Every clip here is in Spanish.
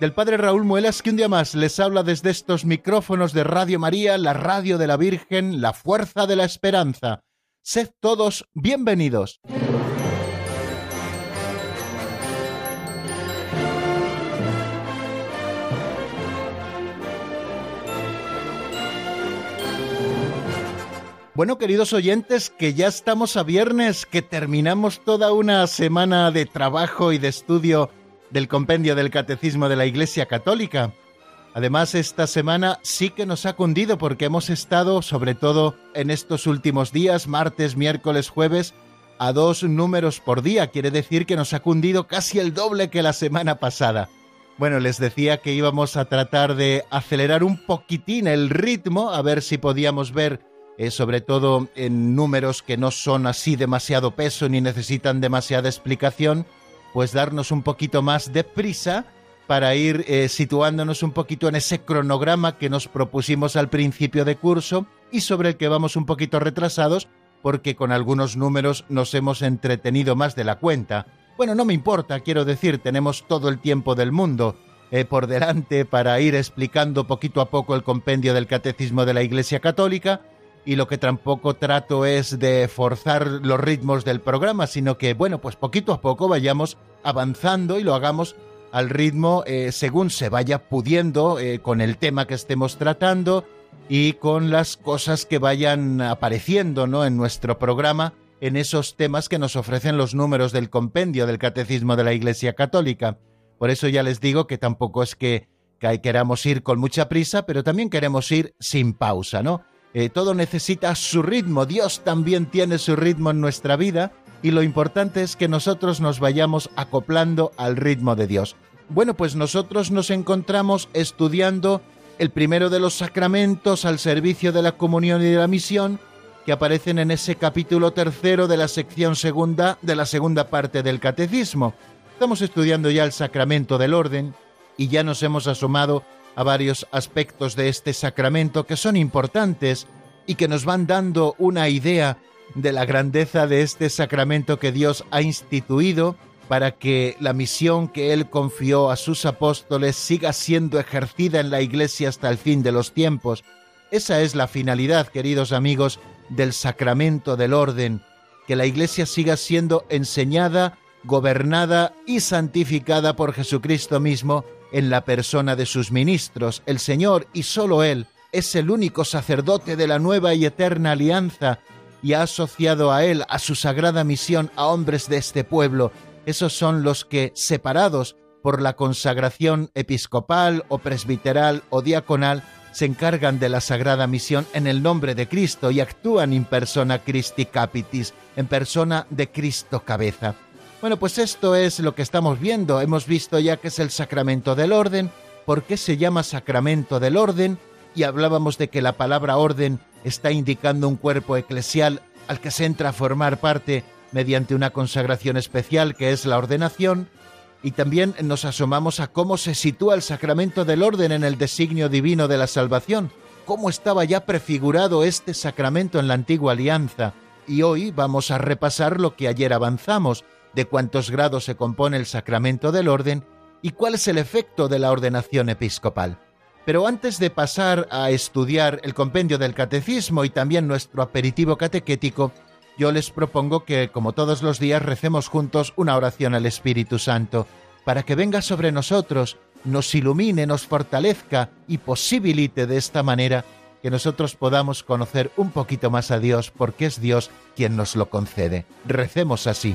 del Padre Raúl Muelas, que un día más les habla desde estos micrófonos de Radio María, la radio de la Virgen, la fuerza de la esperanza. Sed todos bienvenidos. Bueno, queridos oyentes, que ya estamos a viernes, que terminamos toda una semana de trabajo y de estudio del compendio del Catecismo de la Iglesia Católica. Además, esta semana sí que nos ha cundido porque hemos estado, sobre todo en estos últimos días, martes, miércoles, jueves, a dos números por día. Quiere decir que nos ha cundido casi el doble que la semana pasada. Bueno, les decía que íbamos a tratar de acelerar un poquitín el ritmo, a ver si podíamos ver eh, sobre todo en números que no son así demasiado peso ni necesitan demasiada explicación, pues darnos un poquito más de prisa para ir eh, situándonos un poquito en ese cronograma que nos propusimos al principio de curso y sobre el que vamos un poquito retrasados porque con algunos números nos hemos entretenido más de la cuenta. Bueno, no me importa, quiero decir, tenemos todo el tiempo del mundo eh, por delante para ir explicando poquito a poco el compendio del Catecismo de la Iglesia Católica y lo que tampoco trato es de forzar los ritmos del programa, sino que, bueno, pues poquito a poco vayamos avanzando y lo hagamos al ritmo eh, según se vaya pudiendo eh, con el tema que estemos tratando y con las cosas que vayan apareciendo ¿no? en nuestro programa en esos temas que nos ofrecen los números del compendio del Catecismo de la Iglesia Católica. Por eso ya les digo que tampoco es que, que queramos ir con mucha prisa, pero también queremos ir sin pausa, ¿no? Eh, todo necesita su ritmo, Dios también tiene su ritmo en nuestra vida y lo importante es que nosotros nos vayamos acoplando al ritmo de Dios. Bueno, pues nosotros nos encontramos estudiando el primero de los sacramentos al servicio de la comunión y de la misión que aparecen en ese capítulo tercero de la sección segunda de la segunda parte del catecismo. Estamos estudiando ya el sacramento del orden y ya nos hemos asomado a varios aspectos de este sacramento que son importantes y que nos van dando una idea de la grandeza de este sacramento que Dios ha instituido para que la misión que Él confió a sus apóstoles siga siendo ejercida en la Iglesia hasta el fin de los tiempos. Esa es la finalidad, queridos amigos, del sacramento del orden, que la Iglesia siga siendo enseñada, gobernada y santificada por Jesucristo mismo, en la persona de sus ministros. El Señor, y sólo Él, es el único sacerdote de la nueva y eterna alianza y ha asociado a Él, a su sagrada misión, a hombres de este pueblo. Esos son los que, separados por la consagración episcopal o presbiteral o diaconal, se encargan de la sagrada misión en el nombre de Cristo y actúan in persona Christi Capitis, en persona de Cristo cabeza. Bueno, pues esto es lo que estamos viendo. Hemos visto ya que es el sacramento del orden, por qué se llama sacramento del orden, y hablábamos de que la palabra orden está indicando un cuerpo eclesial al que se entra a formar parte mediante una consagración especial que es la ordenación, y también nos asomamos a cómo se sitúa el sacramento del orden en el designio divino de la salvación, cómo estaba ya prefigurado este sacramento en la antigua alianza, y hoy vamos a repasar lo que ayer avanzamos, de cuántos grados se compone el sacramento del orden y cuál es el efecto de la ordenación episcopal. Pero antes de pasar a estudiar el compendio del catecismo y también nuestro aperitivo catequético, yo les propongo que, como todos los días, recemos juntos una oración al Espíritu Santo, para que venga sobre nosotros, nos ilumine, nos fortalezca y posibilite de esta manera que nosotros podamos conocer un poquito más a Dios, porque es Dios quien nos lo concede. Recemos así.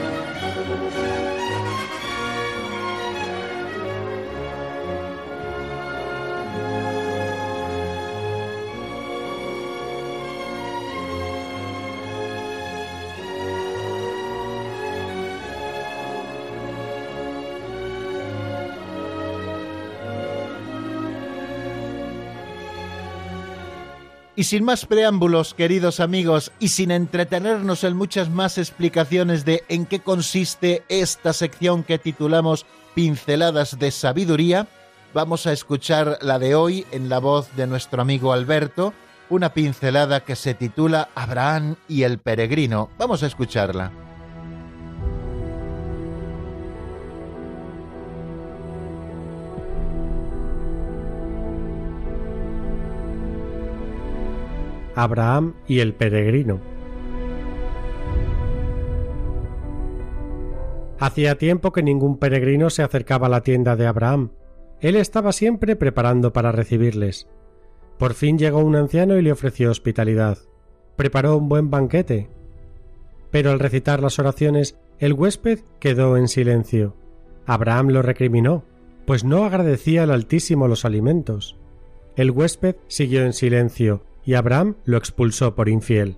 Y sin más preámbulos, queridos amigos, y sin entretenernos en muchas más explicaciones de en qué consiste esta sección que titulamos Pinceladas de Sabiduría, vamos a escuchar la de hoy en la voz de nuestro amigo Alberto, una pincelada que se titula Abraham y el peregrino. Vamos a escucharla. Abraham y el peregrino. Hacía tiempo que ningún peregrino se acercaba a la tienda de Abraham. Él estaba siempre preparando para recibirles. Por fin llegó un anciano y le ofreció hospitalidad. Preparó un buen banquete. Pero al recitar las oraciones, el huésped quedó en silencio. Abraham lo recriminó, pues no agradecía al Altísimo los alimentos. El huésped siguió en silencio, y Abraham lo expulsó por infiel.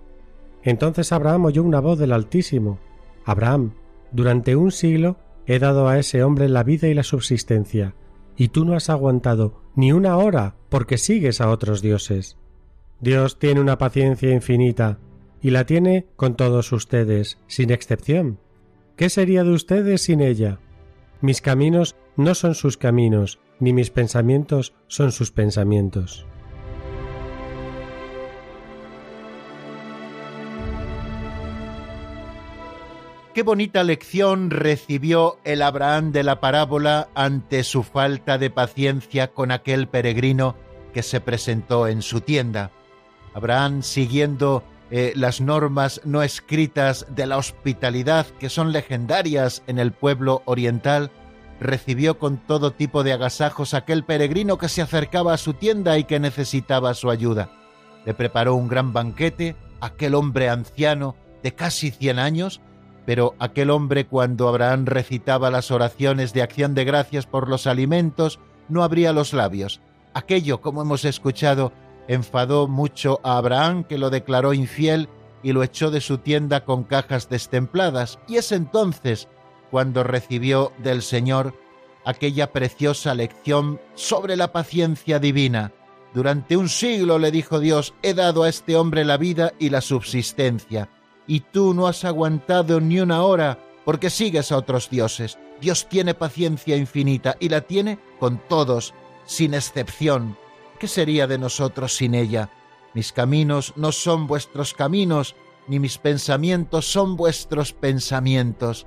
Entonces Abraham oyó una voz del Altísimo. Abraham, durante un siglo he dado a ese hombre la vida y la subsistencia, y tú no has aguantado ni una hora porque sigues a otros dioses. Dios tiene una paciencia infinita, y la tiene con todos ustedes, sin excepción. ¿Qué sería de ustedes sin ella? Mis caminos no son sus caminos, ni mis pensamientos son sus pensamientos. Qué bonita lección recibió el Abraham de la parábola ante su falta de paciencia con aquel peregrino que se presentó en su tienda. Abraham, siguiendo eh, las normas no escritas de la hospitalidad que son legendarias en el pueblo oriental, recibió con todo tipo de agasajos aquel peregrino que se acercaba a su tienda y que necesitaba su ayuda. Le preparó un gran banquete, aquel hombre anciano de casi cien años, pero aquel hombre cuando Abraham recitaba las oraciones de acción de gracias por los alimentos no abría los labios. Aquello, como hemos escuchado, enfadó mucho a Abraham, que lo declaró infiel y lo echó de su tienda con cajas destempladas, y es entonces cuando recibió del Señor aquella preciosa lección sobre la paciencia divina. Durante un siglo, le dijo Dios, he dado a este hombre la vida y la subsistencia y tú no has aguantado ni una hora porque sigues a otros dioses. Dios tiene paciencia infinita y la tiene con todos, sin excepción. ¿Qué sería de nosotros sin ella? Mis caminos no son vuestros caminos, ni mis pensamientos son vuestros pensamientos.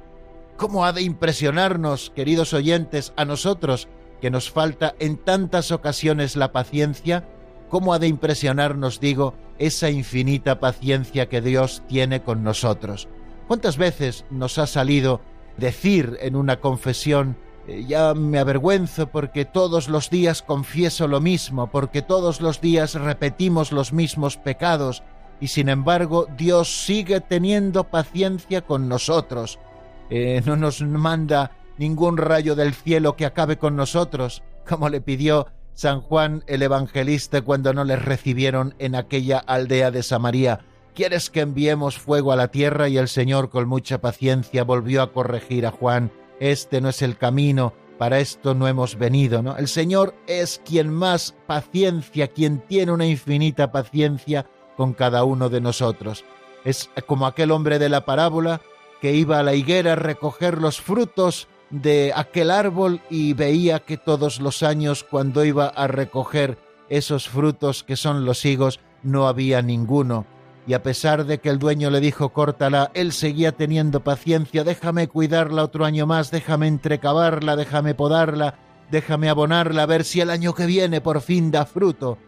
¿Cómo ha de impresionarnos, queridos oyentes, a nosotros, que nos falta en tantas ocasiones la paciencia, cómo ha de impresionarnos, digo, esa infinita paciencia que Dios tiene con nosotros. ¿Cuántas veces nos ha salido decir en una confesión, eh, ya me avergüenzo porque todos los días confieso lo mismo, porque todos los días repetimos los mismos pecados, y sin embargo Dios sigue teniendo paciencia con nosotros. Eh, no nos manda ningún rayo del cielo que acabe con nosotros, como le pidió San Juan el Evangelista cuando no les recibieron en aquella aldea de Samaria. ¿Quieres que enviemos fuego a la tierra? Y el Señor con mucha paciencia volvió a corregir a Juan. Este no es el camino, para esto no hemos venido, ¿no? El Señor es quien más paciencia, quien tiene una infinita paciencia con cada uno de nosotros. Es como aquel hombre de la parábola que iba a la higuera a recoger los frutos de aquel árbol y veía que todos los años cuando iba a recoger esos frutos que son los higos no había ninguno. Y a pesar de que el dueño le dijo córtala, él seguía teniendo paciencia, déjame cuidarla otro año más, déjame entrecavarla, déjame podarla, déjame abonarla, a ver si el año que viene por fin da fruto.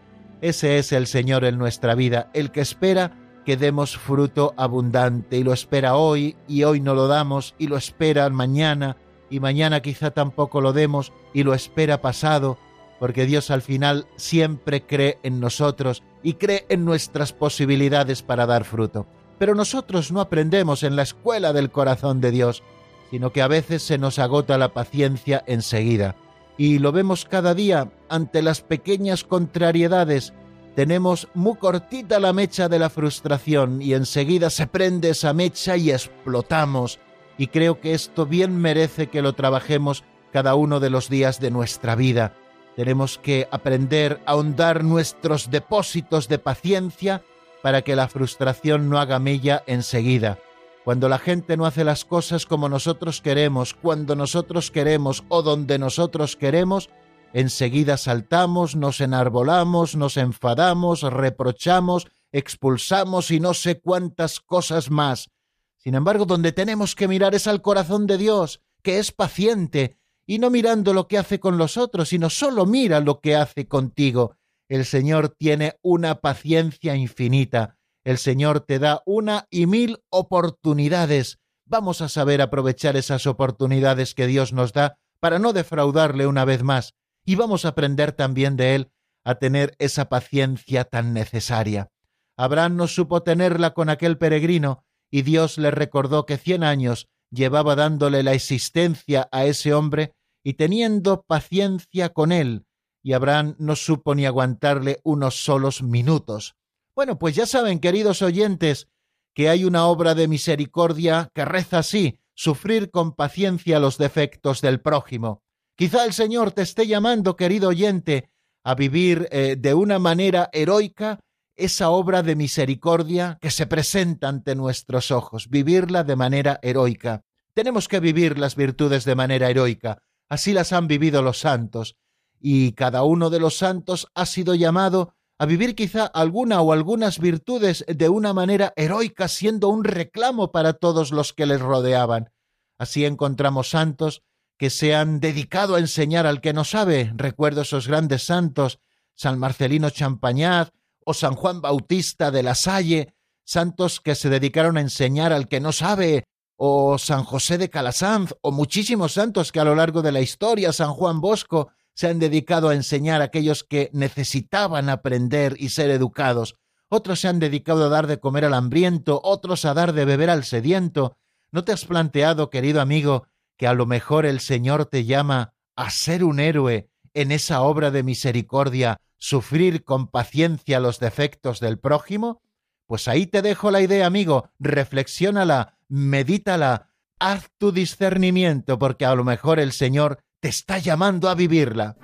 Ese es el Señor en nuestra vida, el que espera que demos fruto abundante, y lo espera hoy, y hoy no lo damos, y lo espera mañana, y mañana quizá tampoco lo demos y lo espera pasado, porque Dios al final siempre cree en nosotros y cree en nuestras posibilidades para dar fruto. Pero nosotros no aprendemos en la escuela del corazón de Dios, sino que a veces se nos agota la paciencia enseguida. Y lo vemos cada día ante las pequeñas contrariedades. Tenemos muy cortita la mecha de la frustración y enseguida se prende esa mecha y explotamos. Y creo que esto bien merece que lo trabajemos cada uno de los días de nuestra vida. Tenemos que aprender a ahondar nuestros depósitos de paciencia para que la frustración no haga mella enseguida. Cuando la gente no hace las cosas como nosotros queremos, cuando nosotros queremos o donde nosotros queremos, enseguida saltamos, nos enarbolamos, nos enfadamos, reprochamos, expulsamos y no sé cuántas cosas más. Sin embargo, donde tenemos que mirar es al corazón de Dios, que es paciente, y no mirando lo que hace con los otros, sino solo mira lo que hace contigo. El Señor tiene una paciencia infinita. El Señor te da una y mil oportunidades. Vamos a saber aprovechar esas oportunidades que Dios nos da para no defraudarle una vez más. Y vamos a aprender también de Él a tener esa paciencia tan necesaria. Abraham no supo tenerla con aquel peregrino, y Dios le recordó que cien años llevaba dándole la existencia a ese hombre y teniendo paciencia con él, y Abraham no supo ni aguantarle unos solos minutos. Bueno, pues ya saben, queridos oyentes, que hay una obra de misericordia que reza así, sufrir con paciencia los defectos del prójimo. Quizá el Señor te esté llamando, querido oyente, a vivir eh, de una manera heroica esa obra de misericordia que se presenta ante nuestros ojos, vivirla de manera heroica. Tenemos que vivir las virtudes de manera heroica, así las han vivido los santos, y cada uno de los santos ha sido llamado a vivir quizá alguna o algunas virtudes de una manera heroica, siendo un reclamo para todos los que les rodeaban. Así encontramos santos que se han dedicado a enseñar al que no sabe. Recuerdo esos grandes santos, San Marcelino Champañaz o San Juan Bautista de la Salle, santos que se dedicaron a enseñar al que no sabe, o San José de Calasanz, o muchísimos santos que a lo largo de la historia, San Juan Bosco, se han dedicado a enseñar a aquellos que necesitaban aprender y ser educados. Otros se han dedicado a dar de comer al hambriento, otros a dar de beber al sediento. ¿No te has planteado, querido amigo, que a lo mejor el Señor te llama a ser un héroe en esa obra de misericordia, sufrir con paciencia los defectos del prójimo? Pues ahí te dejo la idea, amigo, reflexiónala, medítala, haz tu discernimiento, porque a lo mejor el Señor te está llamando a vivirla.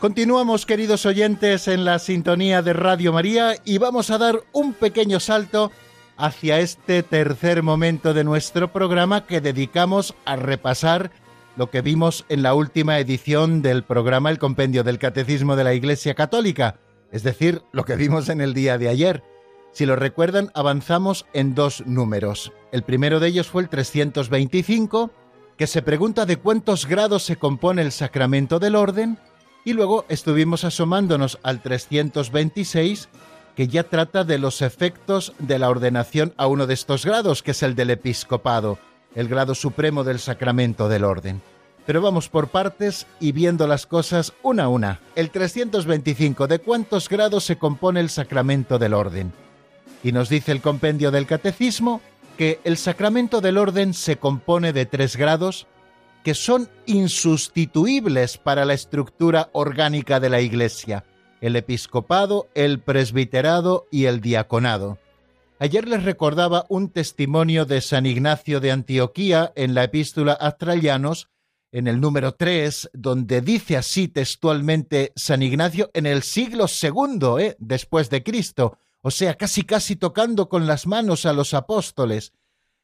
Continuamos, queridos oyentes, en la sintonía de Radio María y vamos a dar un pequeño salto hacia este tercer momento de nuestro programa que dedicamos a repasar lo que vimos en la última edición del programa El Compendio del Catecismo de la Iglesia Católica, es decir, lo que vimos en el día de ayer. Si lo recuerdan, avanzamos en dos números. El primero de ellos fue el 325, que se pregunta de cuántos grados se compone el sacramento del orden, y luego estuvimos asomándonos al 326, que ya trata de los efectos de la ordenación a uno de estos grados, que es el del episcopado, el grado supremo del sacramento del orden. Pero vamos por partes y viendo las cosas una a una. El 325, ¿de cuántos grados se compone el sacramento del orden? Y nos dice el compendio del catecismo que el sacramento del orden se compone de tres grados, que son insustituibles para la estructura orgánica de la Iglesia, el episcopado, el presbiterado y el diaconado. Ayer les recordaba un testimonio de San Ignacio de Antioquía en la epístola a en el número 3, donde dice así textualmente San Ignacio en el siglo segundo ¿eh? después de Cristo, o sea, casi casi tocando con las manos a los apóstoles,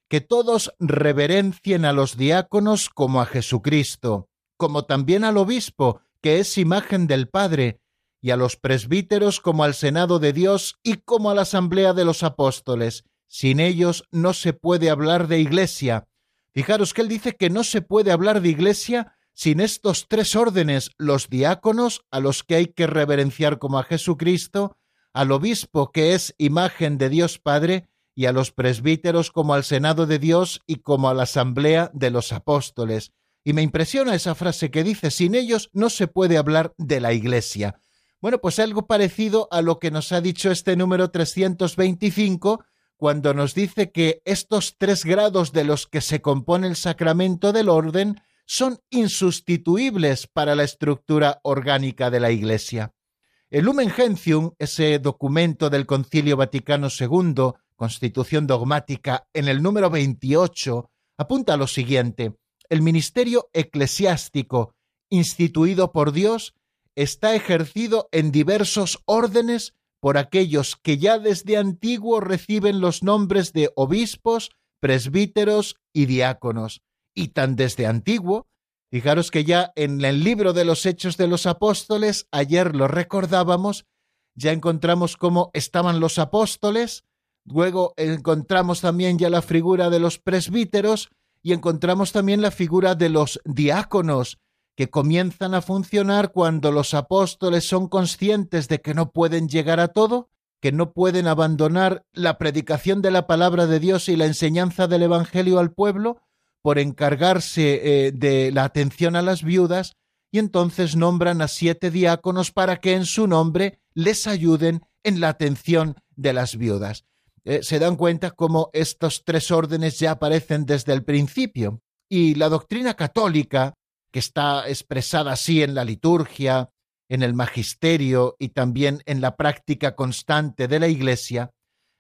que todos reverencien a los diáconos como a Jesucristo, como también al obispo, que es imagen del Padre, y a los presbíteros como al Senado de Dios y como a la Asamblea de los Apóstoles. Sin ellos no se puede hablar de iglesia. Fijaros que él dice que no se puede hablar de iglesia sin estos tres órdenes, los diáconos, a los que hay que reverenciar como a Jesucristo, al obispo, que es imagen de Dios Padre, y a los presbíteros como al Senado de Dios y como a la Asamblea de los Apóstoles. Y me impresiona esa frase que dice, sin ellos no se puede hablar de la Iglesia. Bueno, pues algo parecido a lo que nos ha dicho este número 325, cuando nos dice que estos tres grados de los que se compone el sacramento del orden son insustituibles para la estructura orgánica de la Iglesia. El Lumen Gentium, ese documento del Concilio Vaticano II, Constitución Dogmática, en el número 28, apunta a lo siguiente. El ministerio eclesiástico instituido por Dios está ejercido en diversos órdenes por aquellos que ya desde antiguo reciben los nombres de obispos, presbíteros y diáconos. Y tan desde antiguo, fijaros que ya en el libro de los Hechos de los Apóstoles, ayer lo recordábamos, ya encontramos cómo estaban los apóstoles, luego encontramos también ya la figura de los presbíteros y encontramos también la figura de los diáconos, que comienzan a funcionar cuando los apóstoles son conscientes de que no pueden llegar a todo, que no pueden abandonar la predicación de la palabra de Dios y la enseñanza del Evangelio al pueblo por encargarse eh, de la atención a las viudas, y entonces nombran a siete diáconos para que en su nombre les ayuden en la atención de las viudas. Eh, se dan cuenta cómo estos tres órdenes ya aparecen desde el principio. Y la doctrina católica que está expresada así en la liturgia, en el magisterio y también en la práctica constante de la Iglesia,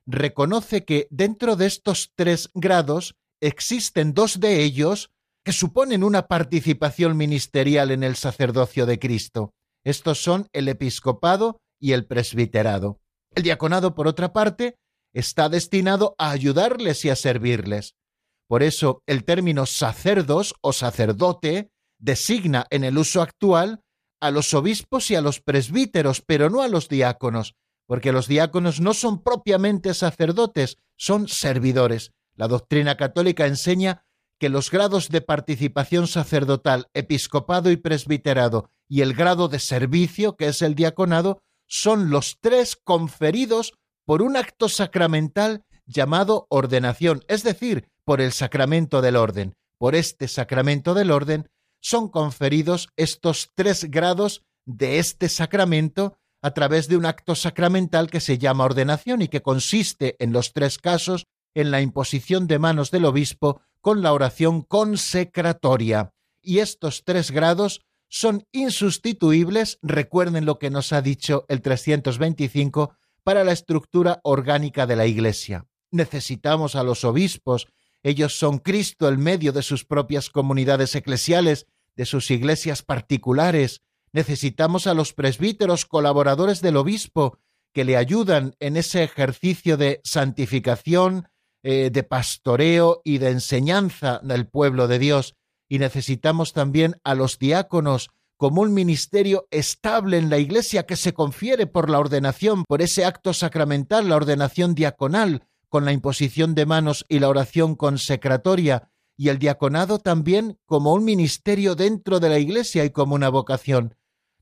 reconoce que dentro de estos tres grados existen dos de ellos que suponen una participación ministerial en el sacerdocio de Cristo. Estos son el episcopado y el presbiterado. El diaconado, por otra parte, está destinado a ayudarles y a servirles. Por eso el término sacerdos o sacerdote designa en el uso actual a los obispos y a los presbíteros, pero no a los diáconos, porque los diáconos no son propiamente sacerdotes, son servidores. La doctrina católica enseña que los grados de participación sacerdotal, episcopado y presbiterado, y el grado de servicio, que es el diaconado, son los tres conferidos por un acto sacramental llamado ordenación, es decir, por el sacramento del orden. Por este sacramento del orden son conferidos estos tres grados de este sacramento a través de un acto sacramental que se llama ordenación y que consiste en los tres casos en la imposición de manos del obispo con la oración consecratoria. Y estos tres grados son insustituibles, recuerden lo que nos ha dicho el 325, para la estructura orgánica de la Iglesia. Necesitamos a los obispos, ellos son Cristo el medio de sus propias comunidades eclesiales de sus iglesias particulares, necesitamos a los presbíteros colaboradores del obispo que le ayudan en ese ejercicio de santificación, eh, de pastoreo y de enseñanza del pueblo de Dios, y necesitamos también a los diáconos como un ministerio estable en la Iglesia que se confiere por la ordenación, por ese acto sacramental, la ordenación diaconal, con la imposición de manos y la oración consecratoria, y el diaconado también como un ministerio dentro de la Iglesia y como una vocación,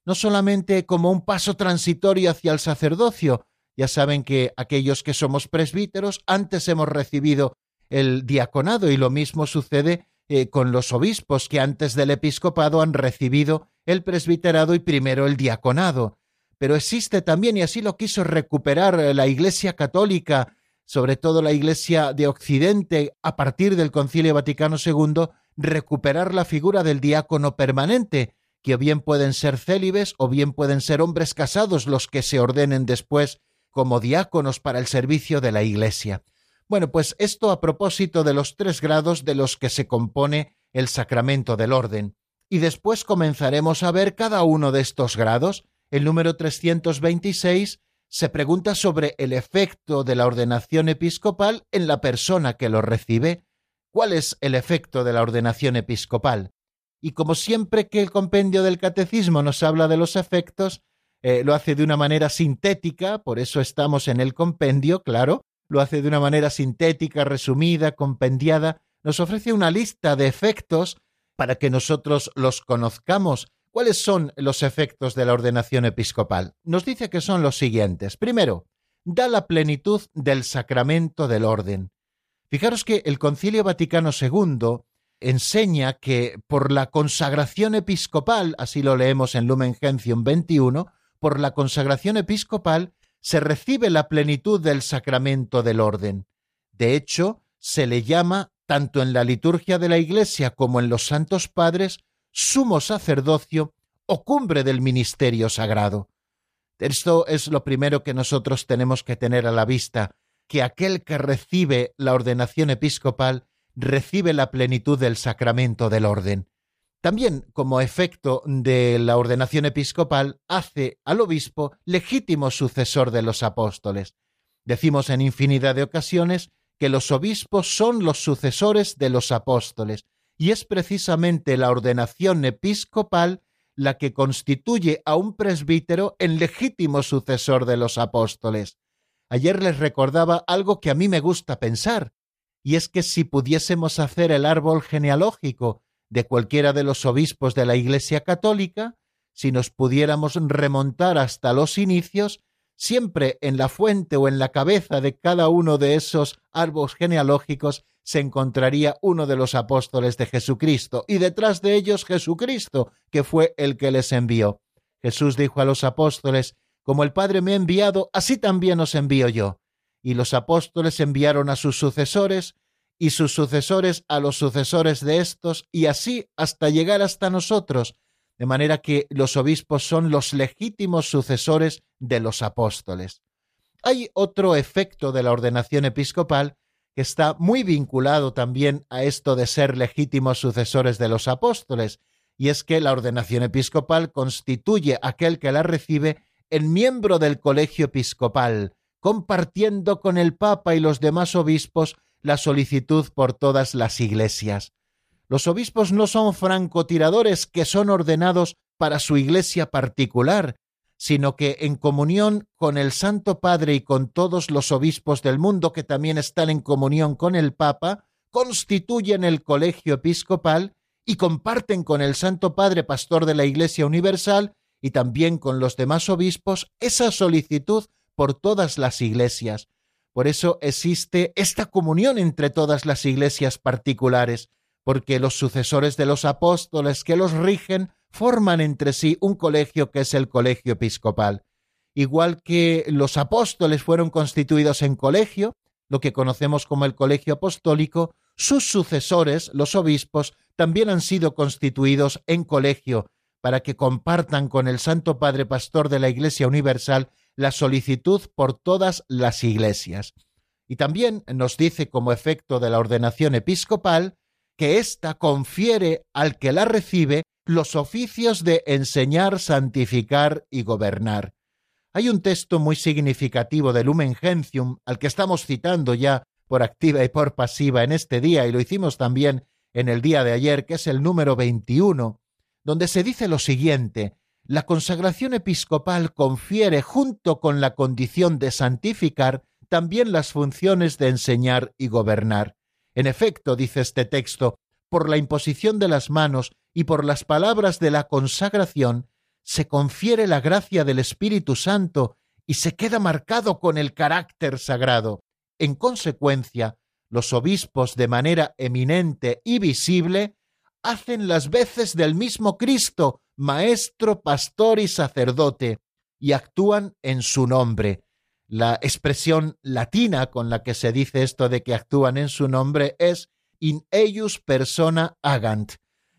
no solamente como un paso transitorio hacia el sacerdocio. Ya saben que aquellos que somos presbíteros antes hemos recibido el diaconado y lo mismo sucede eh, con los obispos que antes del episcopado han recibido el presbiterado y primero el diaconado. Pero existe también, y así lo quiso recuperar la Iglesia católica, sobre todo la Iglesia de Occidente, a partir del Concilio Vaticano II, recuperar la figura del diácono permanente, que o bien pueden ser célibes o bien pueden ser hombres casados los que se ordenen después como diáconos para el servicio de la Iglesia. Bueno, pues esto a propósito de los tres grados de los que se compone el sacramento del orden. Y después comenzaremos a ver cada uno de estos grados. El número 326 se pregunta sobre el efecto de la ordenación episcopal en la persona que lo recibe. ¿Cuál es el efecto de la ordenación episcopal? Y como siempre que el compendio del catecismo nos habla de los efectos, eh, lo hace de una manera sintética, por eso estamos en el compendio, claro, lo hace de una manera sintética, resumida, compendiada, nos ofrece una lista de efectos para que nosotros los conozcamos. ¿Cuáles son los efectos de la ordenación episcopal? Nos dice que son los siguientes. Primero, da la plenitud del sacramento del orden. Fijaros que el Concilio Vaticano II enseña que por la consagración episcopal, así lo leemos en Lumen Gentium 21, por la consagración episcopal se recibe la plenitud del sacramento del orden. De hecho, se le llama, tanto en la liturgia de la Iglesia como en los santos padres, sumo sacerdocio o cumbre del ministerio sagrado. Esto es lo primero que nosotros tenemos que tener a la vista, que aquel que recibe la ordenación episcopal recibe la plenitud del sacramento del orden. También, como efecto de la ordenación episcopal, hace al obispo legítimo sucesor de los apóstoles. Decimos en infinidad de ocasiones que los obispos son los sucesores de los apóstoles, y es precisamente la ordenación episcopal la que constituye a un presbítero en legítimo sucesor de los apóstoles. Ayer les recordaba algo que a mí me gusta pensar, y es que si pudiésemos hacer el árbol genealógico de cualquiera de los obispos de la Iglesia Católica, si nos pudiéramos remontar hasta los inicios, siempre en la fuente o en la cabeza de cada uno de esos árboles genealógicos se encontraría uno de los apóstoles de Jesucristo, y detrás de ellos Jesucristo, que fue el que les envió. Jesús dijo a los apóstoles, Como el Padre me ha enviado, así también os envío yo. Y los apóstoles enviaron a sus sucesores, y sus sucesores a los sucesores de estos, y así hasta llegar hasta nosotros, de manera que los obispos son los legítimos sucesores de los apóstoles. Hay otro efecto de la ordenación episcopal que está muy vinculado también a esto de ser legítimos sucesores de los apóstoles, y es que la ordenación episcopal constituye aquel que la recibe en miembro del colegio episcopal, compartiendo con el Papa y los demás obispos la solicitud por todas las iglesias. Los obispos no son francotiradores que son ordenados para su iglesia particular, sino que en comunión con el Santo Padre y con todos los obispos del mundo que también están en comunión con el Papa, constituyen el colegio episcopal y comparten con el Santo Padre, pastor de la Iglesia Universal, y también con los demás obispos, esa solicitud por todas las iglesias, por eso existe esta comunión entre todas las iglesias particulares, porque los sucesores de los apóstoles que los rigen forman entre sí un colegio que es el colegio episcopal. Igual que los apóstoles fueron constituidos en colegio, lo que conocemos como el colegio apostólico, sus sucesores, los obispos, también han sido constituidos en colegio, para que compartan con el Santo Padre Pastor de la Iglesia Universal la solicitud por todas las iglesias. Y también nos dice como efecto de la ordenación episcopal que ésta confiere al que la recibe los oficios de enseñar, santificar y gobernar. Hay un texto muy significativo de Lumen Gentium al que estamos citando ya por activa y por pasiva en este día y lo hicimos también en el día de ayer, que es el número 21, donde se dice lo siguiente, la consagración episcopal confiere, junto con la condición de santificar, también las funciones de enseñar y gobernar. En efecto, dice este texto, por la imposición de las manos y por las palabras de la consagración, se confiere la gracia del Espíritu Santo y se queda marcado con el carácter sagrado. En consecuencia, los obispos de manera eminente y visible hacen las veces del mismo Cristo, maestro, pastor y sacerdote, y actúan en su nombre. La expresión latina con la que se dice esto de que actúan en su nombre es in eius persona agant.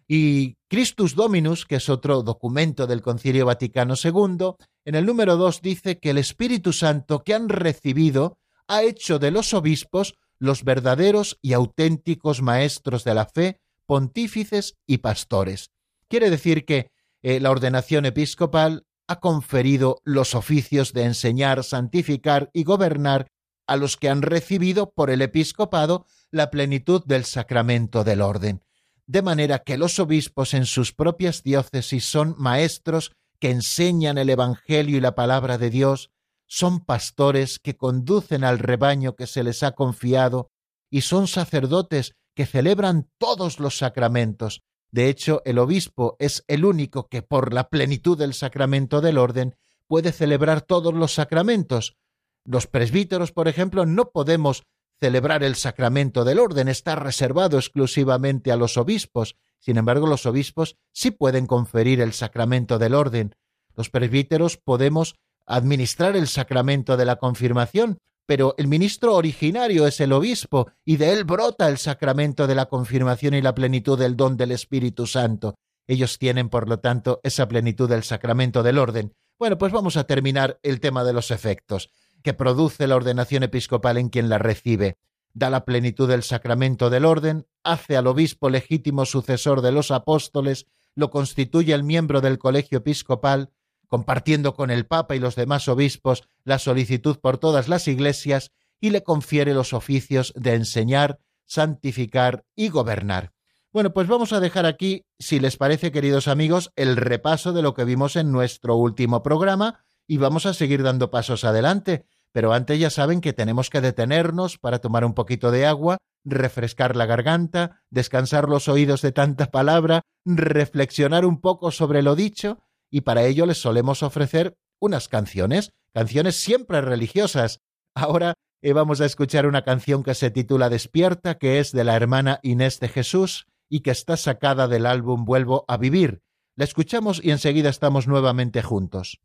Y Christus Dominus, que es otro documento del Concilio Vaticano II, en el número 2 dice que el Espíritu Santo que han recibido ha hecho de los obispos los verdaderos y auténticos maestros de la fe, pontífices y pastores. Quiere decir que eh, la ordenación episcopal ha conferido los oficios de enseñar, santificar y gobernar a los que han recibido por el episcopado la plenitud del sacramento del orden, de manera que los obispos en sus propias diócesis son maestros que enseñan el Evangelio y la palabra de Dios, son pastores que conducen al rebaño que se les ha confiado y son sacerdotes que celebran todos los sacramentos. De hecho, el obispo es el único que por la plenitud del sacramento del orden puede celebrar todos los sacramentos. Los presbíteros, por ejemplo, no podemos celebrar el sacramento del orden, está reservado exclusivamente a los obispos. Sin embargo, los obispos sí pueden conferir el sacramento del orden. Los presbíteros podemos administrar el sacramento de la confirmación, pero el ministro originario es el obispo y de él brota el sacramento de la confirmación y la plenitud del don del Espíritu Santo. Ellos tienen, por lo tanto, esa plenitud del sacramento del orden. Bueno, pues vamos a terminar el tema de los efectos que produce la ordenación episcopal en quien la recibe. Da la plenitud del sacramento del orden, hace al obispo legítimo sucesor de los apóstoles, lo constituye el miembro del colegio episcopal, compartiendo con el Papa y los demás obispos la solicitud por todas las iglesias y le confiere los oficios de enseñar, santificar y gobernar. Bueno, pues vamos a dejar aquí, si les parece, queridos amigos, el repaso de lo que vimos en nuestro último programa y vamos a seguir dando pasos adelante. Pero antes ya saben que tenemos que detenernos para tomar un poquito de agua, refrescar la garganta, descansar los oídos de tanta palabra, reflexionar un poco sobre lo dicho y para ello les solemos ofrecer unas canciones, canciones siempre religiosas. Ahora eh, vamos a escuchar una canción que se titula Despierta, que es de la hermana Inés de Jesús y que está sacada del álbum Vuelvo a Vivir. La escuchamos y enseguida estamos nuevamente juntos.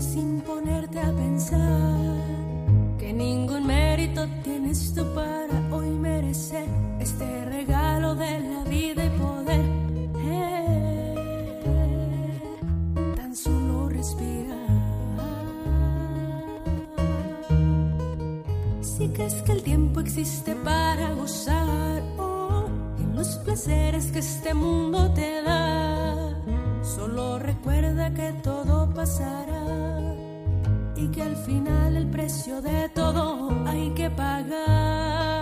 sin ponerte a pensar que ningún mérito tienes tú para hoy merecer este regalo de la vida y poder eh, tan solo respirar. Si crees que el tiempo existe para gozar oh, en los placeres que este mundo te da Solo recuerda que todo pasará y que al final el precio de todo hay que pagar.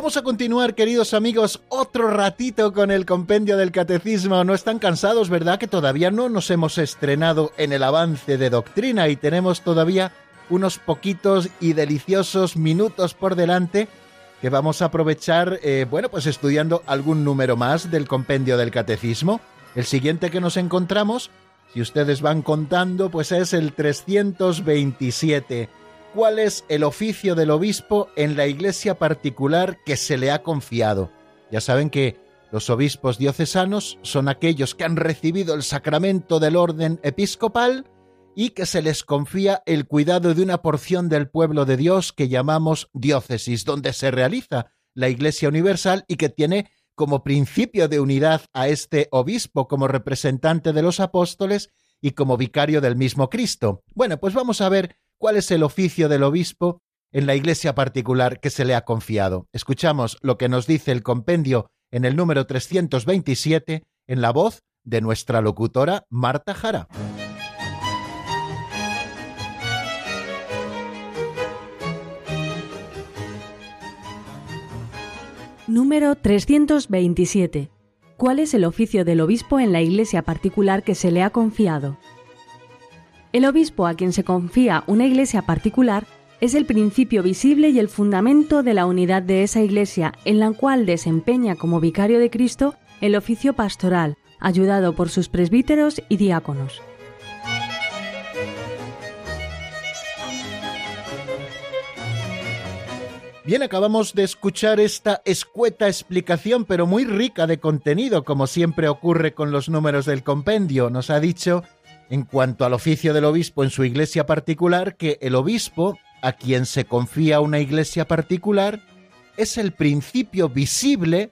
Vamos a continuar, queridos amigos, otro ratito con el compendio del catecismo. No están cansados, ¿verdad? Que todavía no nos hemos estrenado en el avance de doctrina y tenemos todavía unos poquitos y deliciosos minutos por delante que vamos a aprovechar, eh, bueno, pues estudiando algún número más del compendio del catecismo. El siguiente que nos encontramos, si ustedes van contando, pues es el 327 cuál es el oficio del obispo en la iglesia particular que se le ha confiado. Ya saben que los obispos diocesanos son aquellos que han recibido el sacramento del orden episcopal y que se les confía el cuidado de una porción del pueblo de Dios que llamamos diócesis, donde se realiza la Iglesia Universal y que tiene como principio de unidad a este obispo como representante de los apóstoles y como vicario del mismo Cristo. Bueno, pues vamos a ver cuál es el oficio del obispo en la iglesia particular que se le ha confiado. Escuchamos lo que nos dice el compendio en el número 327 en la voz de nuestra locutora Marta Jara. Número 327. ¿Cuál es el oficio del obispo en la iglesia particular que se le ha confiado? El obispo a quien se confía una iglesia particular es el principio visible y el fundamento de la unidad de esa iglesia en la cual desempeña como vicario de Cristo el oficio pastoral, ayudado por sus presbíteros y diáconos. Bien, acabamos de escuchar esta escueta explicación, pero muy rica de contenido, como siempre ocurre con los números del compendio. Nos ha dicho en cuanto al oficio del obispo en su iglesia particular que el obispo, a quien se confía una iglesia particular, es el principio visible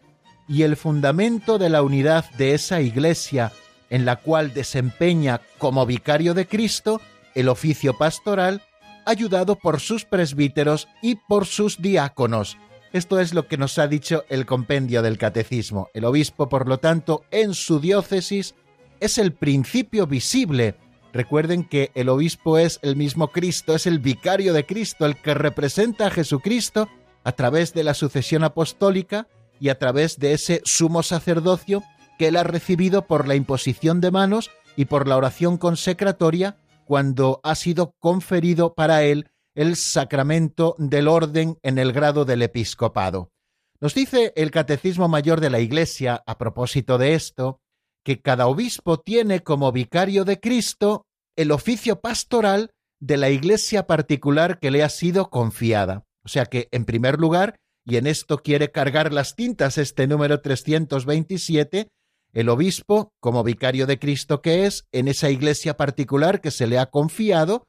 y el fundamento de la unidad de esa iglesia, en la cual desempeña como vicario de Cristo el oficio pastoral, ayudado por sus presbíteros y por sus diáconos. Esto es lo que nos ha dicho el compendio del catecismo. El obispo, por lo tanto, en su diócesis, es el principio visible. Recuerden que el obispo es el mismo Cristo, es el vicario de Cristo, el que representa a Jesucristo a través de la sucesión apostólica y a través de ese sumo sacerdocio que él ha recibido por la imposición de manos y por la oración consecratoria cuando ha sido conferido para él el sacramento del orden en el grado del episcopado. Nos dice el Catecismo Mayor de la Iglesia a propósito de esto, que cada obispo tiene como vicario de Cristo el oficio pastoral de la iglesia particular que le ha sido confiada. O sea que, en primer lugar, y en esto quiere cargar las tintas este número 327, el obispo, como vicario de Cristo que es, en esa iglesia particular que se le ha confiado,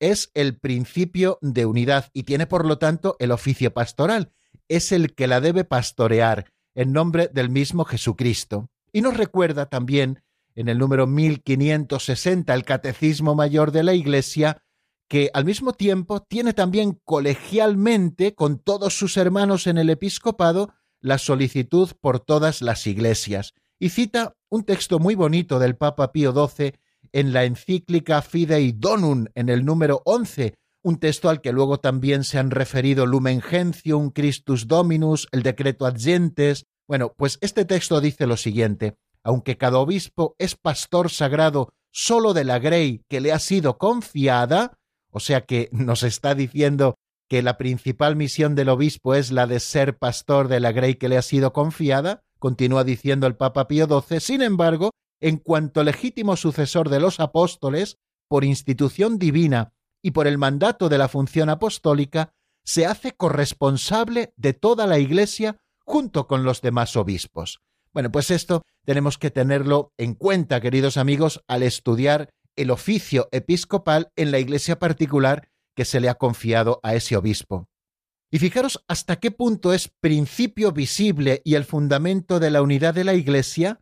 es el principio de unidad y tiene por lo tanto el oficio pastoral, es el que la debe pastorear en nombre del mismo Jesucristo. Y nos recuerda también en el número 1560 el Catecismo Mayor de la Iglesia, que al mismo tiempo tiene también colegialmente con todos sus hermanos en el episcopado la solicitud por todas las iglesias. Y cita un texto muy bonito del Papa Pío XII en la encíclica Fidei Donum en el número 11, un texto al que luego también se han referido Lumen Gentium, Christus Dominus, el decreto ad gentes, bueno, pues este texto dice lo siguiente, aunque cada obispo es pastor sagrado solo de la grey que le ha sido confiada, o sea que nos está diciendo que la principal misión del obispo es la de ser pastor de la grey que le ha sido confiada, continúa diciendo el Papa Pío XII, sin embargo, en cuanto legítimo sucesor de los apóstoles, por institución divina y por el mandato de la función apostólica, se hace corresponsable de toda la Iglesia junto con los demás obispos. Bueno, pues esto tenemos que tenerlo en cuenta, queridos amigos, al estudiar el oficio episcopal en la iglesia particular que se le ha confiado a ese obispo. Y fijaros hasta qué punto es principio visible y el fundamento de la unidad de la Iglesia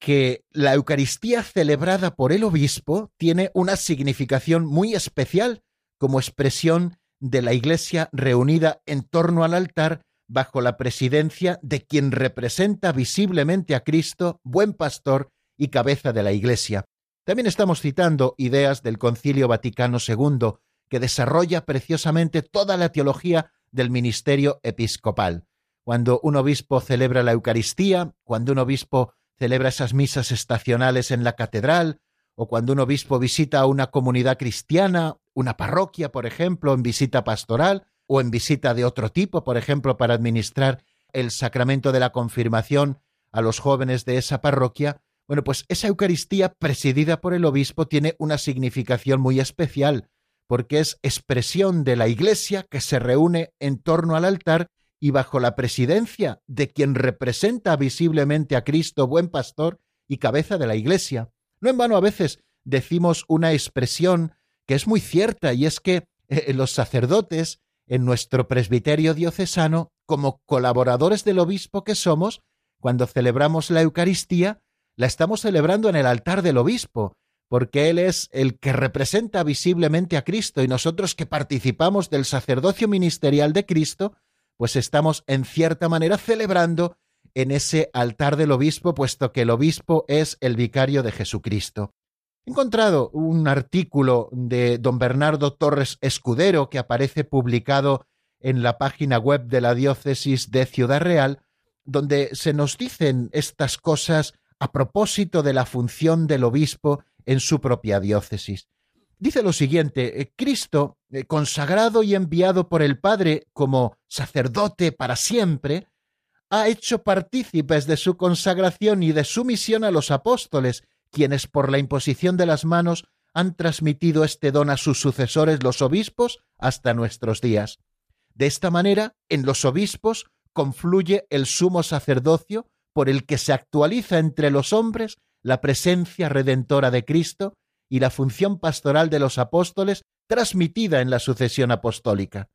que la Eucaristía celebrada por el obispo tiene una significación muy especial como expresión de la Iglesia reunida en torno al altar bajo la presidencia de quien representa visiblemente a Cristo, buen pastor y cabeza de la Iglesia. También estamos citando ideas del Concilio Vaticano II, que desarrolla preciosamente toda la teología del ministerio episcopal. Cuando un obispo celebra la Eucaristía, cuando un obispo celebra esas misas estacionales en la catedral, o cuando un obispo visita a una comunidad cristiana, una parroquia, por ejemplo, en visita pastoral, o en visita de otro tipo, por ejemplo, para administrar el sacramento de la confirmación a los jóvenes de esa parroquia, bueno, pues esa Eucaristía presidida por el obispo tiene una significación muy especial, porque es expresión de la Iglesia que se reúne en torno al altar y bajo la presidencia de quien representa visiblemente a Cristo, buen pastor y cabeza de la Iglesia. No en vano a veces decimos una expresión que es muy cierta y es que eh, los sacerdotes en nuestro presbiterio diocesano, como colaboradores del obispo que somos, cuando celebramos la Eucaristía, la estamos celebrando en el altar del obispo, porque Él es el que representa visiblemente a Cristo y nosotros que participamos del sacerdocio ministerial de Cristo, pues estamos en cierta manera celebrando en ese altar del obispo, puesto que el obispo es el vicario de Jesucristo. He encontrado un artículo de don Bernardo Torres Escudero que aparece publicado en la página web de la diócesis de Ciudad Real, donde se nos dicen estas cosas a propósito de la función del obispo en su propia diócesis. Dice lo siguiente, eh, Cristo, eh, consagrado y enviado por el Padre como sacerdote para siempre, ha hecho partícipes de su consagración y de su misión a los apóstoles, quienes por la imposición de las manos han transmitido este don a sus sucesores los obispos hasta nuestros días. De esta manera, en los obispos confluye el sumo sacerdocio por el que se actualiza entre los hombres la presencia redentora de Cristo y la función pastoral de los apóstoles transmitida en la sucesión apostólica.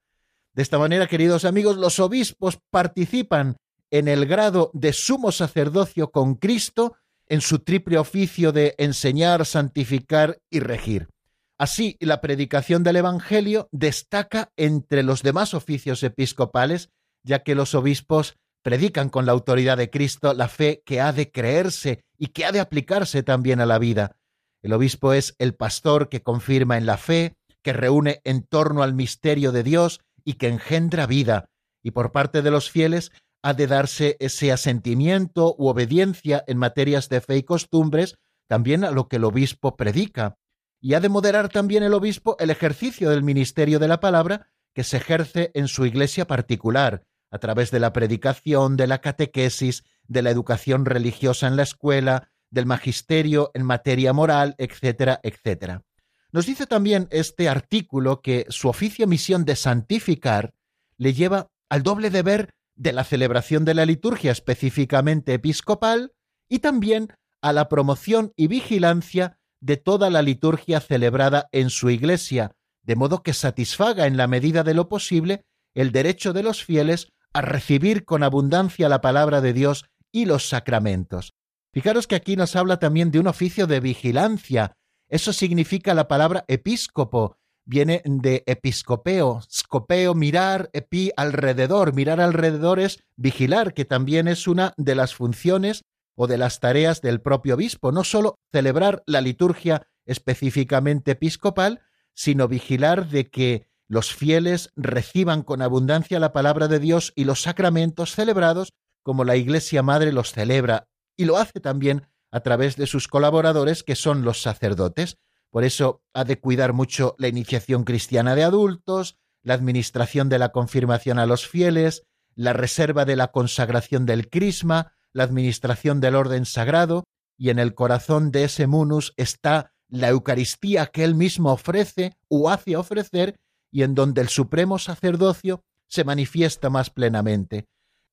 De esta manera, queridos amigos, los obispos participan en el grado de sumo sacerdocio con Cristo en su triple oficio de enseñar, santificar y regir. Así, la predicación del Evangelio destaca entre los demás oficios episcopales, ya que los obispos predican con la autoridad de Cristo la fe que ha de creerse y que ha de aplicarse también a la vida. El obispo es el pastor que confirma en la fe, que reúne en torno al misterio de Dios y que engendra vida, y por parte de los fieles ha de darse ese asentimiento u obediencia en materias de fe y costumbres también a lo que el obispo predica, y ha de moderar también el obispo el ejercicio del ministerio de la palabra que se ejerce en su iglesia particular, a través de la predicación, de la catequesis, de la educación religiosa en la escuela, del magisterio en materia moral, etcétera, etcétera. Nos dice también este artículo que su oficio misión de santificar le lleva al doble deber de la celebración de la liturgia específicamente episcopal y también a la promoción y vigilancia de toda la liturgia celebrada en su iglesia, de modo que satisfaga en la medida de lo posible el derecho de los fieles a recibir con abundancia la palabra de Dios y los sacramentos. Fijaros que aquí nos habla también de un oficio de vigilancia. Eso significa la palabra episcopo, viene de episcopeo, scopeo, mirar, epi, alrededor. Mirar alrededor es vigilar, que también es una de las funciones o de las tareas del propio obispo, no sólo celebrar la liturgia específicamente episcopal, sino vigilar de que los fieles reciban con abundancia la palabra de Dios y los sacramentos celebrados como la Iglesia Madre los celebra, y lo hace también a través de sus colaboradores, que son los sacerdotes. Por eso ha de cuidar mucho la iniciación cristiana de adultos, la administración de la confirmación a los fieles, la reserva de la consagración del crisma, la administración del orden sagrado, y en el corazón de ese munus está la Eucaristía que él mismo ofrece o hace ofrecer y en donde el supremo sacerdocio se manifiesta más plenamente.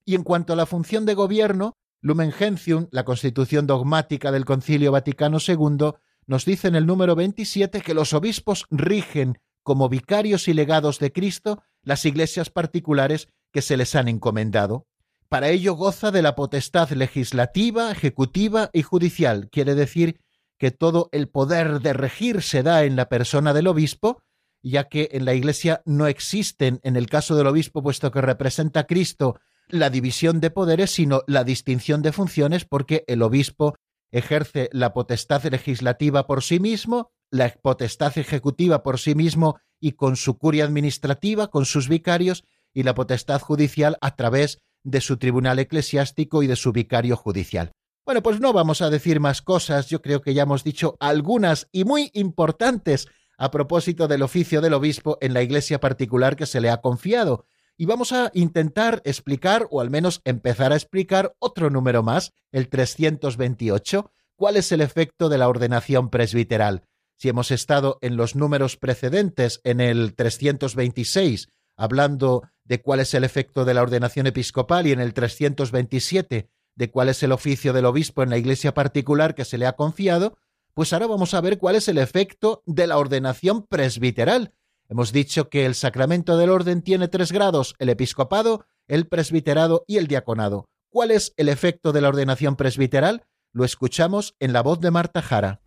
Y en cuanto a la función de gobierno, Lumen Gentium, la constitución dogmática del Concilio Vaticano II, nos dice en el número 27 que los obispos rigen como vicarios y legados de Cristo las iglesias particulares que se les han encomendado. Para ello goza de la potestad legislativa, ejecutiva y judicial. Quiere decir que todo el poder de regir se da en la persona del obispo, ya que en la Iglesia no existen, en el caso del obispo, puesto que representa a Cristo, la división de poderes, sino la distinción de funciones, porque el obispo ejerce la potestad legislativa por sí mismo, la potestad ejecutiva por sí mismo y con su curia administrativa, con sus vicarios, y la potestad judicial a través de su tribunal eclesiástico y de su vicario judicial. Bueno, pues no vamos a decir más cosas, yo creo que ya hemos dicho algunas y muy importantes a propósito del oficio del obispo en la iglesia particular que se le ha confiado, y vamos a intentar explicar, o al menos empezar a explicar, otro número más, el 328, cuál es el efecto de la ordenación presbiteral. Si hemos estado en los números precedentes, en el 326, hablando de cuál es el efecto de la ordenación episcopal y en el 327 de cuál es el oficio del obispo en la iglesia particular que se le ha confiado, pues ahora vamos a ver cuál es el efecto de la ordenación presbiteral. Hemos dicho que el sacramento del orden tiene tres grados, el episcopado, el presbiterado y el diaconado. ¿Cuál es el efecto de la ordenación presbiteral? Lo escuchamos en la voz de Marta Jara.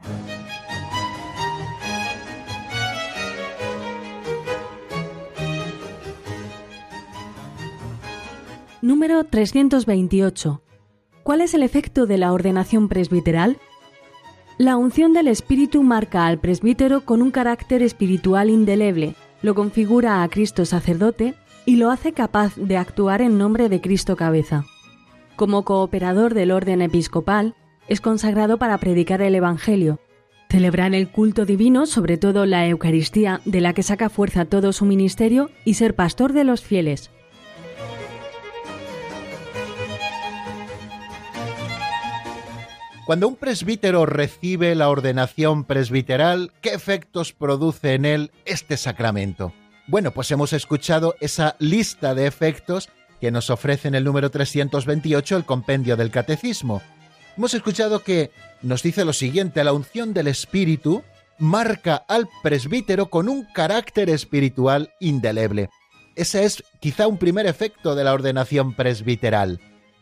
Número 328. ¿Cuál es el efecto de la ordenación presbiteral? La unción del Espíritu marca al presbítero con un carácter espiritual indeleble, lo configura a Cristo sacerdote y lo hace capaz de actuar en nombre de Cristo cabeza. Como cooperador del orden episcopal, es consagrado para predicar el Evangelio, celebrar el culto divino, sobre todo la Eucaristía, de la que saca fuerza todo su ministerio, y ser pastor de los fieles. Cuando un presbítero recibe la ordenación presbiteral, ¿qué efectos produce en él este sacramento? Bueno, pues hemos escuchado esa lista de efectos que nos ofrece en el número 328 el compendio del catecismo. Hemos escuchado que nos dice lo siguiente, la unción del Espíritu marca al presbítero con un carácter espiritual indeleble. Ese es quizá un primer efecto de la ordenación presbiteral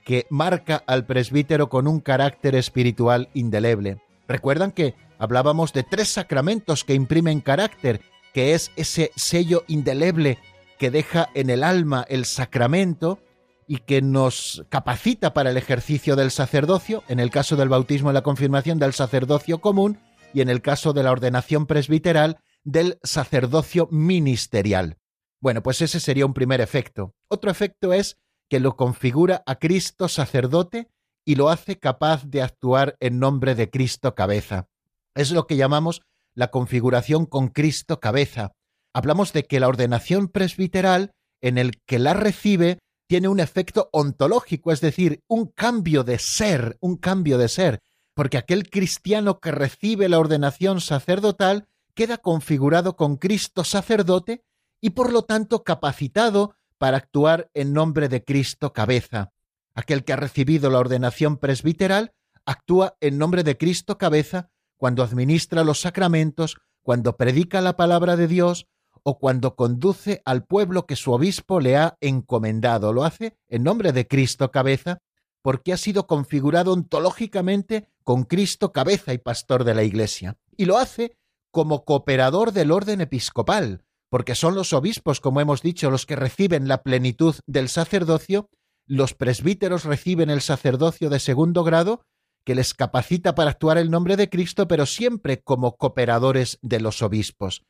que marca al presbítero con un carácter espiritual indeleble. Recuerdan que hablábamos de tres sacramentos que imprimen carácter, que es ese sello indeleble que deja en el alma el sacramento y que nos capacita para el ejercicio del sacerdocio, en el caso del bautismo y la confirmación del sacerdocio común y en el caso de la ordenación presbiteral del sacerdocio ministerial. Bueno, pues ese sería un primer efecto. Otro efecto es que lo configura a Cristo sacerdote y lo hace capaz de actuar en nombre de Cristo cabeza. Es lo que llamamos la configuración con Cristo cabeza. Hablamos de que la ordenación presbiteral en el que la recibe tiene un efecto ontológico, es decir, un cambio de ser, un cambio de ser, porque aquel cristiano que recibe la ordenación sacerdotal queda configurado con Cristo sacerdote y por lo tanto capacitado para actuar en nombre de Cristo cabeza. Aquel que ha recibido la ordenación presbiteral actúa en nombre de Cristo cabeza cuando administra los sacramentos, cuando predica la palabra de Dios o cuando conduce al pueblo que su obispo le ha encomendado. Lo hace en nombre de Cristo cabeza porque ha sido configurado ontológicamente con Cristo cabeza y pastor de la Iglesia. Y lo hace como cooperador del orden episcopal, porque son los obispos, como hemos dicho, los que reciben la plenitud del sacerdocio, los presbíteros reciben el sacerdocio de segundo grado, que les capacita para actuar el nombre de Cristo, pero siempre como cooperadores de los obispos.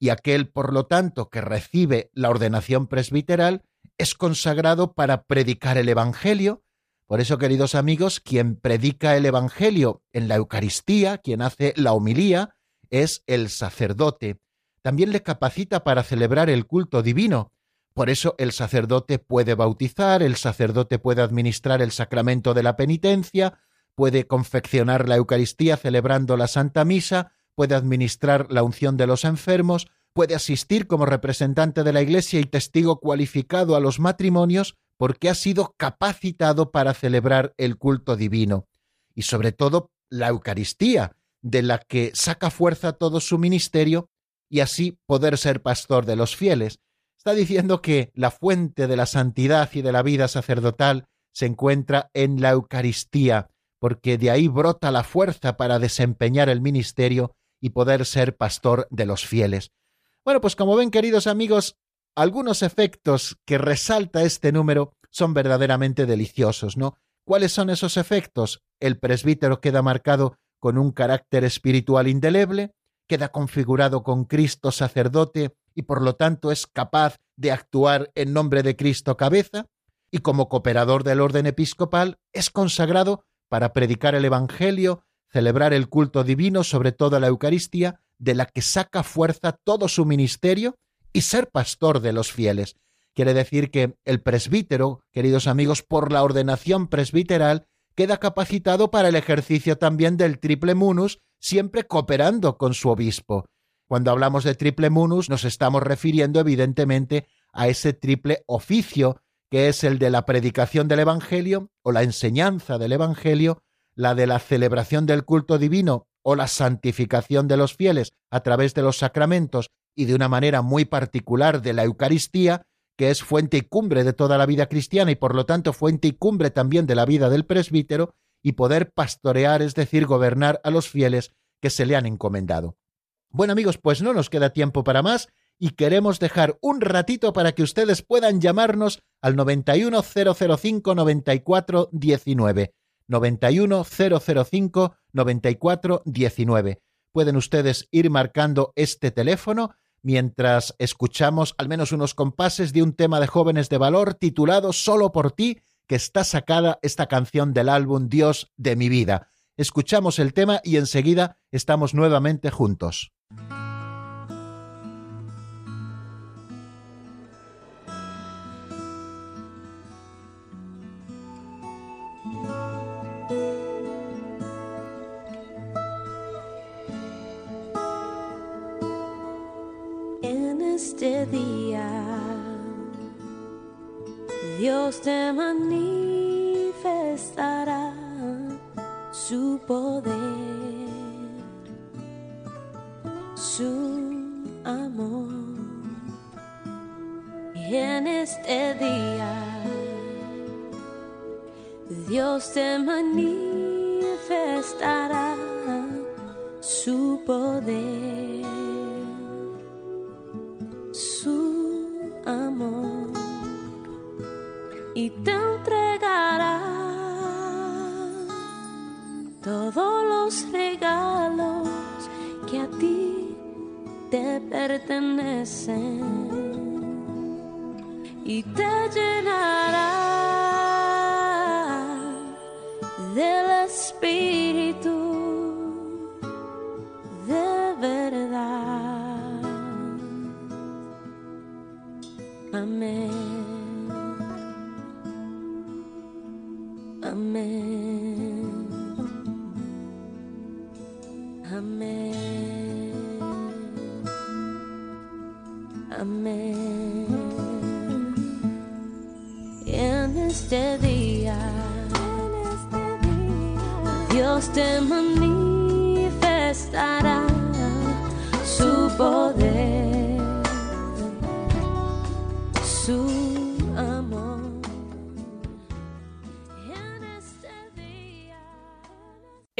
Y aquel, por lo tanto, que recibe la ordenación presbiteral, es consagrado para predicar el Evangelio. Por eso, queridos amigos, quien predica el Evangelio en la Eucaristía, quien hace la homilía, es el sacerdote también le capacita para celebrar el culto divino. Por eso el sacerdote puede bautizar, el sacerdote puede administrar el sacramento de la penitencia, puede confeccionar la Eucaristía celebrando la Santa Misa, puede administrar la unción de los enfermos, puede asistir como representante de la Iglesia y testigo cualificado a los matrimonios porque ha sido capacitado para celebrar el culto divino. Y sobre todo la Eucaristía, de la que saca fuerza todo su ministerio y así poder ser pastor de los fieles. Está diciendo que la fuente de la santidad y de la vida sacerdotal se encuentra en la Eucaristía, porque de ahí brota la fuerza para desempeñar el ministerio y poder ser pastor de los fieles. Bueno, pues como ven, queridos amigos, algunos efectos que resalta este número son verdaderamente deliciosos, ¿no? ¿Cuáles son esos efectos? El presbítero queda marcado con un carácter espiritual indeleble, queda configurado con Cristo sacerdote y por lo tanto es capaz de actuar en nombre de Cristo cabeza, y como cooperador del orden episcopal es consagrado para predicar el Evangelio, celebrar el culto divino, sobre todo la Eucaristía, de la que saca fuerza todo su ministerio, y ser pastor de los fieles. Quiere decir que el presbítero, queridos amigos, por la ordenación presbiteral, queda capacitado para el ejercicio también del triple munus, siempre cooperando con su obispo. Cuando hablamos de triple munus nos estamos refiriendo evidentemente a ese triple oficio que es el de la predicación del Evangelio o la enseñanza del Evangelio, la de la celebración del culto divino o la santificación de los fieles a través de los sacramentos y de una manera muy particular de la Eucaristía, que es fuente y cumbre de toda la vida cristiana y por lo tanto fuente y cumbre también de la vida del presbítero, y poder pastorear, es decir, gobernar a los fieles que se le han encomendado. Bueno amigos, pues no nos queda tiempo para más y queremos dejar un ratito para que ustedes puedan llamarnos al 91005 9419. 91005 9419. Pueden ustedes ir marcando este teléfono mientras escuchamos al menos unos compases de un tema de jóvenes de valor titulado Solo por ti, que está sacada esta canción del álbum Dios de mi vida. Escuchamos el tema y enseguida estamos nuevamente juntos. Día Dios te manifestará su poder, su amor. Y en este día Dios te manifestará su poder. Amor y te entregará todos los regalos que a ti te pertenecen y te llenará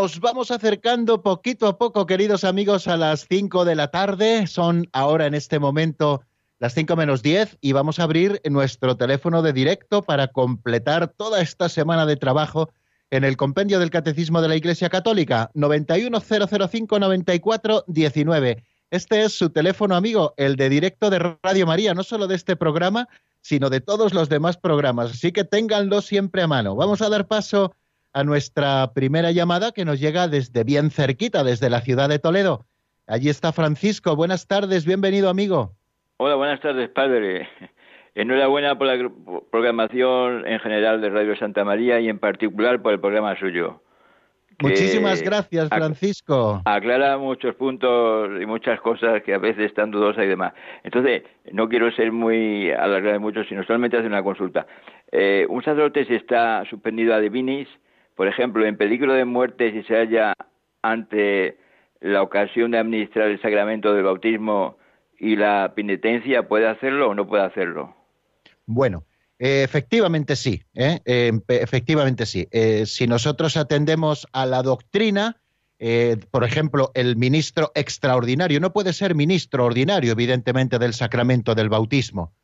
Nos vamos acercando poquito a poco, queridos amigos, a las 5 de la tarde. Son ahora en este momento las 5 menos 10 y vamos a abrir nuestro teléfono de directo para completar toda esta semana de trabajo en el compendio del Catecismo de la Iglesia Católica, 910059419. Este es su teléfono amigo, el de directo de Radio María, no solo de este programa, sino de todos los demás programas. Así que ténganlo siempre a mano. Vamos a dar paso a nuestra primera llamada que nos llega desde bien cerquita, desde la ciudad de Toledo. Allí está Francisco. Buenas tardes, bienvenido amigo. Hola, buenas tardes, padre. Enhorabuena por la programación en general de Radio Santa María y en particular por el programa suyo. Muchísimas gracias, Francisco. Aclara muchos puntos y muchas cosas que a veces están dudosas y demás. Entonces, no quiero ser muy alargado de mucho, sino solamente hacer una consulta. Eh, un sacerdote si está suspendido a divinis, por ejemplo, en peligro de muerte si se halla ante la ocasión de administrar el sacramento del bautismo y la penitencia, ¿puede hacerlo o no puede hacerlo? Bueno, eh, efectivamente sí, ¿eh? Eh, efectivamente sí. si nosotros atendemos a la doctrina, por ejemplo, el ministro extraordinario no puede ser ministro ordinario, evidentemente, del sacramento del bautismo.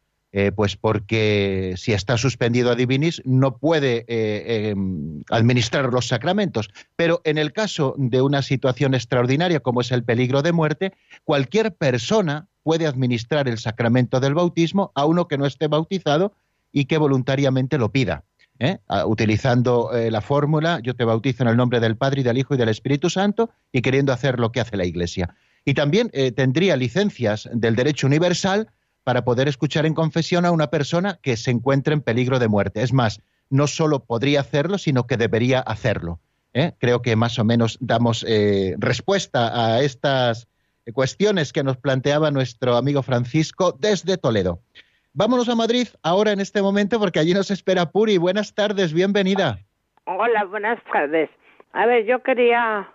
Pues porque si está suspendido a divinis no puede em, administrar los sacramentos. Pero en el caso de una situación extraordinaria como es el peligro de muerte, cualquier persona puede administrar el sacramento del bautismo a uno que no esté bautizado y que voluntariamente lo pida. ¿eh? Ah, utilizando eh, la fórmula, yo te bautizo en el nombre del Padre y del Hijo y del Espíritu Santo y queriendo hacer lo que hace la Iglesia. Y también eh, tendría licencias del derecho universal para poder escuchar en confesión a una persona que se encuentre en peligro de muerte. Es más, no solo podría hacerlo, sino que debería hacerlo. Creo que más o menos damos respuesta a estas cuestiones que nos planteaba nuestro amigo Francisco desde Toledo. Vámonos a Madrid ahora en este momento porque allí nos espera Puri. Buenas tardes, bienvenida. Hola, buenas tardes. A ver, yo quería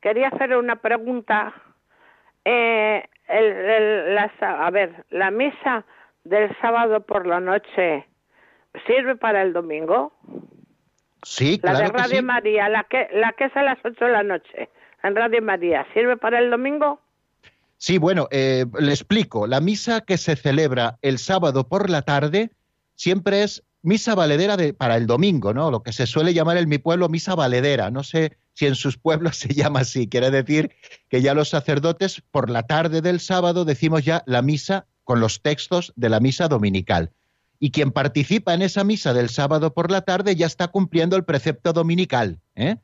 quería hacer una pregunta. Eh, a ver, la misa del sábado por la noche sirve para el domingo. Sí, claro. La de Radio María, la que la que es a las 8 de la noche en Radio María, ¿sirve para el domingo? Sí, bueno, eh, le explico. La misa que se celebra el sábado por la tarde siempre es misa valedera de, para el domingo, ¿no? Lo que se suele llamar en mi pueblo misa valedera. No sé si en sus pueblos se llama así. Quiere decir que ya los sacerdotes por la tarde del sábado decimos ya la misa con los textos de la misa dominical. Y quien participa en esa misa del sábado por la tarde ya está cumpliendo el precepto dominical. ¿eh?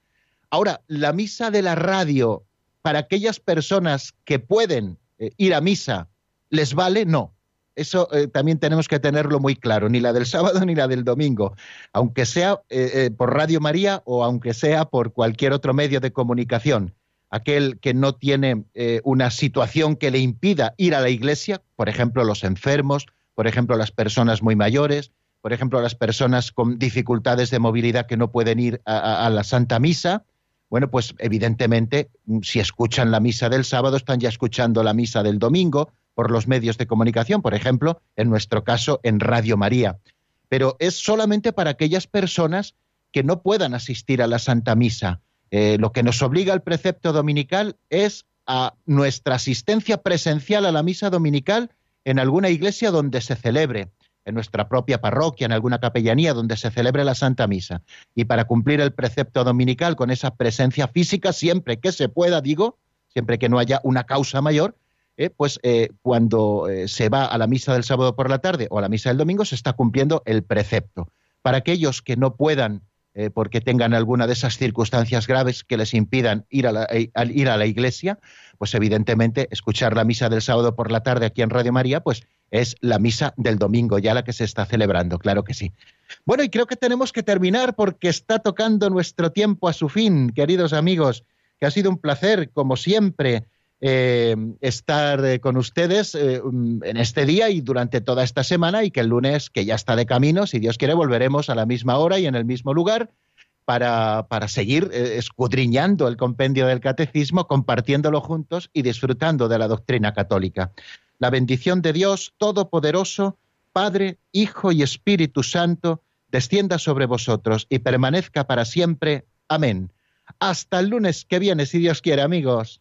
Ahora, la misa de la radio para aquellas personas que pueden eh, ir a misa, ¿les vale? No. Eso eh, también tenemos que tenerlo muy claro, ni la del sábado ni la del domingo, aunque sea eh, por Radio María o aunque sea por cualquier otro medio de comunicación. Aquel que no tiene una situación que le impida ir a la iglesia, por ejemplo, los enfermos, por ejemplo, las personas muy mayores, por ejemplo, las personas con dificultades de movilidad que no pueden ir a la Santa Misa, bueno, pues evidentemente, mm, si escuchan la misa del sábado, están ya escuchando la misa del domingo por los medios de comunicación, por ejemplo, en nuestro caso, en Radio María. Pero es solamente para aquellas personas que no puedan asistir a la Santa Misa. Eh, lo que nos obliga el precepto dominical es a nuestra asistencia presencial a la misa dominical en alguna iglesia donde se celebre en nuestra propia parroquia, en alguna capellanía donde se celebre la Santa Misa. Y para cumplir el precepto dominical con esa presencia física, siempre que se pueda, digo, siempre que no haya una causa mayor, eh, pues eh, cuando eh, se va a la misa del sábado por la tarde o a la misa del domingo, se está cumpliendo el precepto. Para aquellos que no puedan, porque tengan alguna de esas circunstancias graves que les impidan ir a, la, ir a la iglesia, pues evidentemente escuchar la misa del sábado por la tarde aquí en Radio María, pues es la misa del domingo, ya la que se está celebrando, claro que sí. Bueno, y creo que tenemos que terminar porque está tocando nuestro tiempo a su fin, queridos amigos, que ha sido un placer, como siempre, eh, estar eh, con ustedes eh, mm, en este día y durante toda esta semana y que el lunes, que ya está de camino, si Dios quiere, volveremos a la misma hora y en el mismo lugar para, para seguir escudriñando el compendio del catecismo, compartiéndolo juntos y disfrutando de la doctrina católica. La bendición de Dios Todopoderoso, Padre, Hijo y Espíritu Santo, descienda sobre vosotros y permanezca para siempre. Amén. Hasta el lunes que viene, si Dios quiere, amigos.